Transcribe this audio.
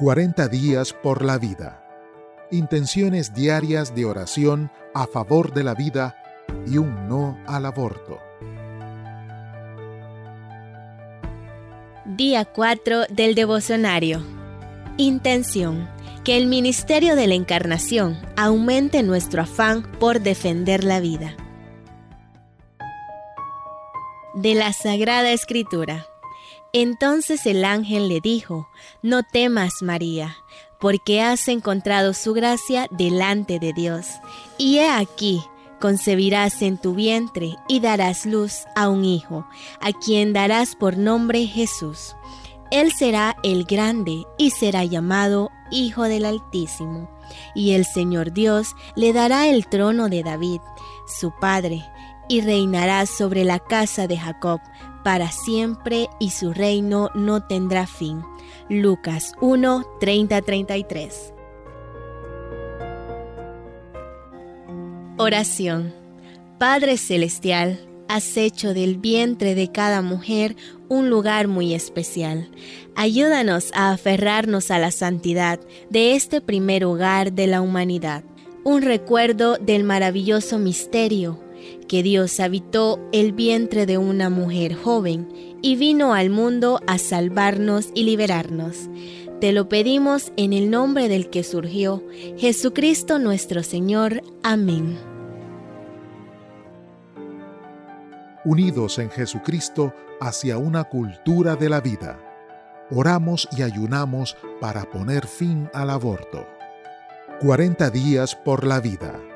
40 días por la vida. Intenciones diarias de oración a favor de la vida y un no al aborto. Día 4 del devocionario. Intención. Que el ministerio de la Encarnación aumente nuestro afán por defender la vida. De la Sagrada Escritura. Entonces el ángel le dijo, No temas, María, porque has encontrado su gracia delante de Dios. Y he aquí, concebirás en tu vientre y darás luz a un hijo, a quien darás por nombre Jesús. Él será el grande y será llamado Hijo del Altísimo. Y el Señor Dios le dará el trono de David, su padre, y reinará sobre la casa de Jacob para siempre y su reino no tendrá fin. Lucas 1, 30-33. Oración. Padre Celestial, has hecho del vientre de cada mujer un lugar muy especial. Ayúdanos a aferrarnos a la santidad de este primer hogar de la humanidad, un recuerdo del maravilloso misterio que Dios habitó el vientre de una mujer joven y vino al mundo a salvarnos y liberarnos. Te lo pedimos en el nombre del que surgió, Jesucristo nuestro Señor. Amén. Unidos en Jesucristo hacia una cultura de la vida. Oramos y ayunamos para poner fin al aborto. 40 días por la vida.